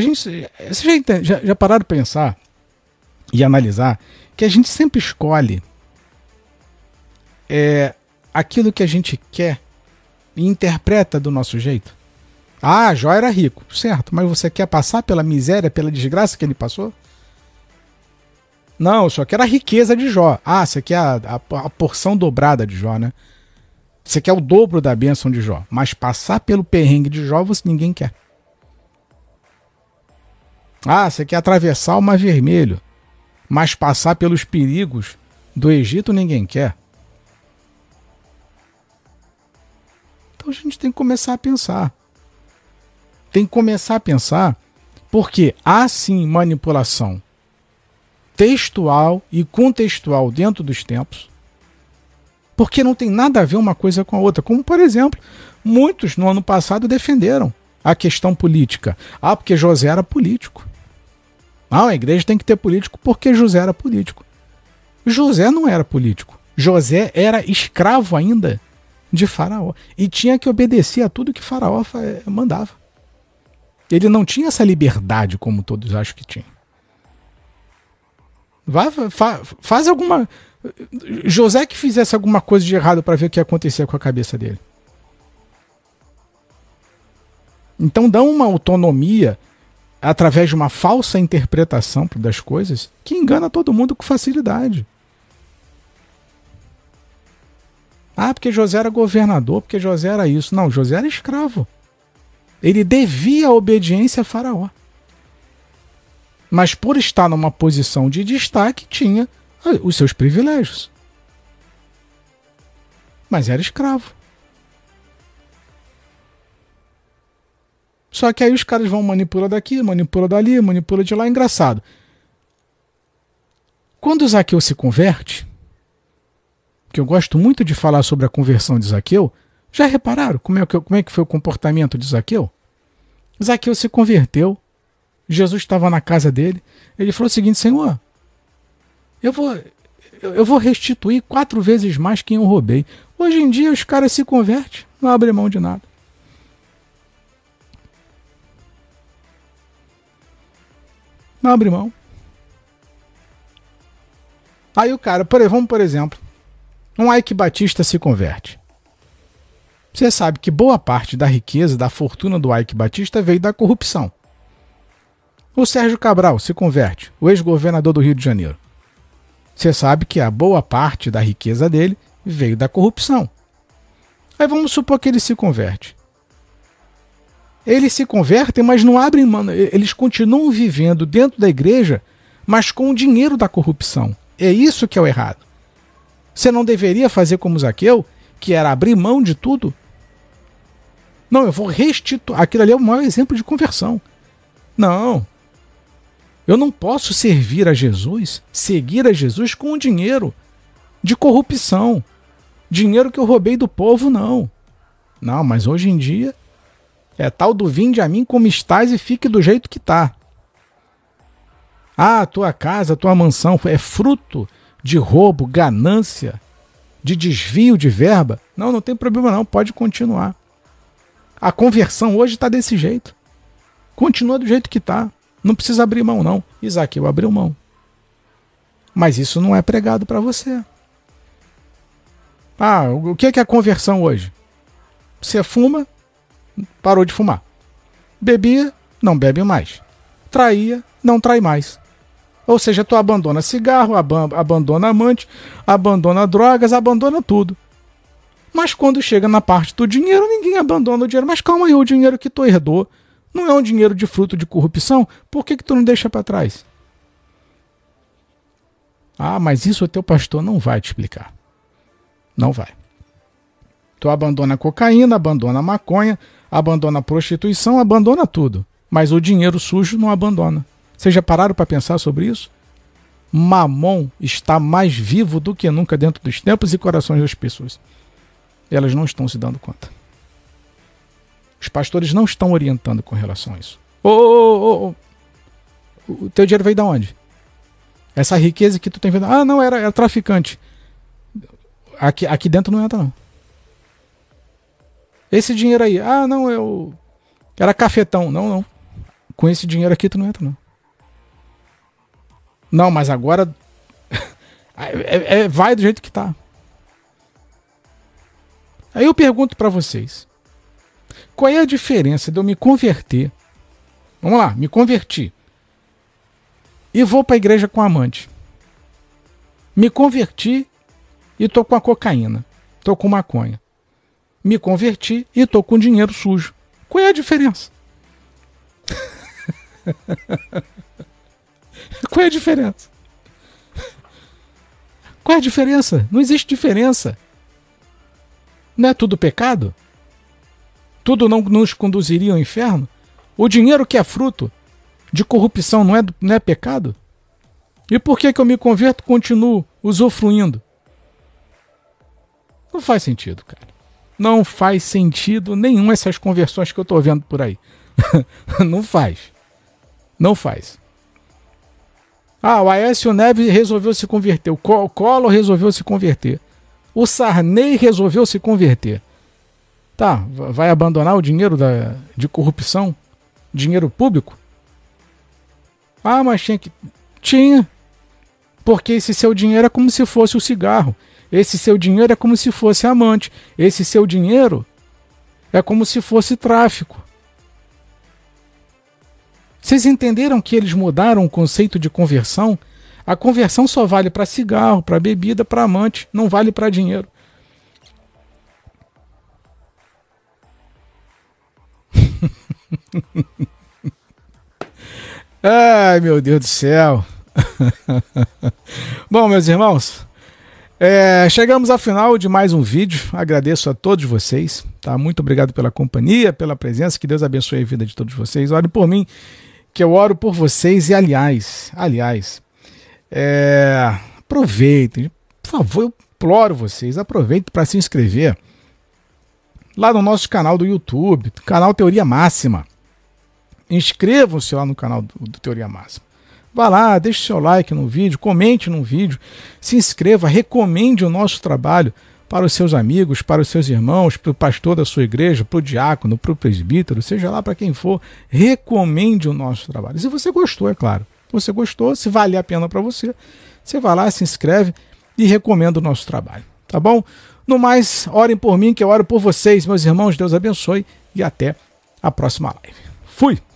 A gente, vocês já, já, já pararam de pensar e analisar que a gente sempre escolhe é, aquilo que a gente quer e interpreta do nosso jeito? Ah, Jó era rico, certo, mas você quer passar pela miséria, pela desgraça que ele passou? Não, só quero a riqueza de Jó. Ah, você quer a, a, a porção dobrada de Jó, né? Você quer o dobro da bênção de Jó. Mas passar pelo perrengue de Jó, você ninguém quer. Ah, você quer atravessar o Mar Vermelho. Mas passar pelos perigos do Egito, ninguém quer. Então a gente tem que começar a pensar. Tem que começar a pensar, porque há sim manipulação textual e contextual dentro dos tempos, porque não tem nada a ver uma coisa com a outra. Como, por exemplo, muitos no ano passado defenderam a questão política. Ah, porque José era político. Ah, a igreja tem que ter político porque José era político. José não era político. José era escravo ainda de Faraó e tinha que obedecer a tudo que Faraó mandava. Ele não tinha essa liberdade como todos acham que tinha. Vai, fa, faz alguma. José que fizesse alguma coisa de errado para ver o que ia acontecer com a cabeça dele. Então dá uma autonomia através de uma falsa interpretação das coisas que engana todo mundo com facilidade. Ah, porque José era governador, porque José era isso. Não, José era escravo. Ele devia a obediência a Faraó. Mas por estar numa posição de destaque, tinha os seus privilégios. Mas era escravo. Só que aí os caras vão manipular daqui, manipula dali, manipula de lá. Engraçado. Quando Zaqueu se converte, que eu gosto muito de falar sobre a conversão de Zaqueu. Já repararam como é que, como é que foi o comportamento de Zaqueu? Zaqueu se converteu, Jesus estava na casa dele, ele falou o seguinte: Senhor, eu vou, eu vou restituir quatro vezes mais quem eu roubei. Hoje em dia os caras se convertem, não abrem mão de nada. Não abre mão. Aí o cara, por, vamos por exemplo, um Ike Batista se converte. Você sabe que boa parte da riqueza, da fortuna do Ike Batista veio da corrupção. O Sérgio Cabral se converte, o ex-governador do Rio de Janeiro. Você sabe que a boa parte da riqueza dele veio da corrupção. Aí vamos supor que ele se converte. Eles se convertem, mas não abrem mão. Eles continuam vivendo dentro da igreja, mas com o dinheiro da corrupção. É isso que é o errado. Você não deveria fazer como Zaqueu, que era abrir mão de tudo? Não, eu vou restituir. Aquilo ali é o maior exemplo de conversão. Não. Eu não posso servir a Jesus, seguir a Jesus com o dinheiro de corrupção. Dinheiro que eu roubei do povo, não. Não, mas hoje em dia é tal do vinde a mim como estás e fique do jeito que tá. Ah, tua casa, tua mansão é fruto de roubo, ganância, de desvio de verba, não, não tem problema não, pode continuar. A conversão hoje está desse jeito. Continua do jeito que está. Não precisa abrir mão, não. eu abriu mão. Mas isso não é pregado para você. Ah, o que é, que é a conversão hoje? Você fuma, parou de fumar. Bebia, não bebe mais. Traía, não trai mais. Ou seja, tu abandona cigarro, ab abandona amante, abandona drogas, abandona tudo. Mas quando chega na parte do dinheiro, ninguém abandona o dinheiro. Mas calma aí, o dinheiro que tu herdou não é um dinheiro de fruto de corrupção? Por que, que tu não deixa para trás? Ah, mas isso o teu pastor não vai te explicar. Não vai. Tu abandona a cocaína, abandona a maconha, abandona a prostituição, abandona tudo. Mas o dinheiro sujo não abandona. Vocês já pararam para pensar sobre isso? Mamon está mais vivo do que nunca dentro dos tempos e corações das pessoas. Elas não estão se dando conta. Os pastores não estão orientando com relação a isso. Ô, ô, ô, o teu dinheiro veio de onde? Essa riqueza que tu tem vendo. Ah, não, era, era traficante. Aqui, aqui dentro não entra, não. Esse dinheiro aí, ah, não, eu. Era cafetão. Não, não Com esse dinheiro aqui tu não entra, não. Não, mas agora. é, é, vai do jeito que tá. Aí eu pergunto para vocês: qual é a diferença de eu me converter? Vamos lá, me converti. E vou para a igreja com amante. Me converti e tô com a cocaína. Tô com maconha. Me converti e tô com dinheiro sujo. Qual é a diferença? Qual é a diferença? Qual é a diferença? Não existe diferença. Não é tudo pecado? Tudo não nos conduziria ao inferno? O dinheiro que é fruto de corrupção não é, não é pecado? E por que, que eu me converto e continuo usufruindo? Não faz sentido, cara. Não faz sentido nenhum essas conversões que eu estou vendo por aí. não faz. Não faz. Ah, o Aécio Neves resolveu se converter. O Collor resolveu se converter. O Sarney resolveu se converter. Tá, vai abandonar o dinheiro da, de corrupção? Dinheiro público? Ah, mas tinha que. Tinha. Porque esse seu dinheiro é como se fosse o cigarro. Esse seu dinheiro é como se fosse amante. Esse seu dinheiro é como se fosse tráfico. Vocês entenderam que eles mudaram o conceito de conversão? A conversão só vale para cigarro, para bebida, para amante, não vale para dinheiro. Ai, meu Deus do céu. Bom, meus irmãos, é, chegamos ao final de mais um vídeo. Agradeço a todos vocês. Tá? Muito obrigado pela companhia, pela presença. Que Deus abençoe a vida de todos vocês. Ore por mim, que eu oro por vocês. E aliás, aliás, é, aproveitem, por favor, eu imploro vocês, aproveitem para se inscrever lá no nosso canal do YouTube, canal Teoria Máxima. Inscrevam-se lá no canal do, do Teoria Máxima. Vá lá, deixe seu like no vídeo, comente no vídeo, se inscreva, recomende o nosso trabalho para os seus amigos, para os seus irmãos, para o pastor da sua igreja, para o diácono, para o presbítero, seja lá para quem for, recomende o nosso trabalho. Se você gostou, é claro. Se você gostou, se vale a pena para você, você vai lá, se inscreve e recomenda o nosso trabalho. Tá bom? No mais, orem por mim, que eu oro por vocês, meus irmãos. Deus abençoe e até a próxima live. Fui!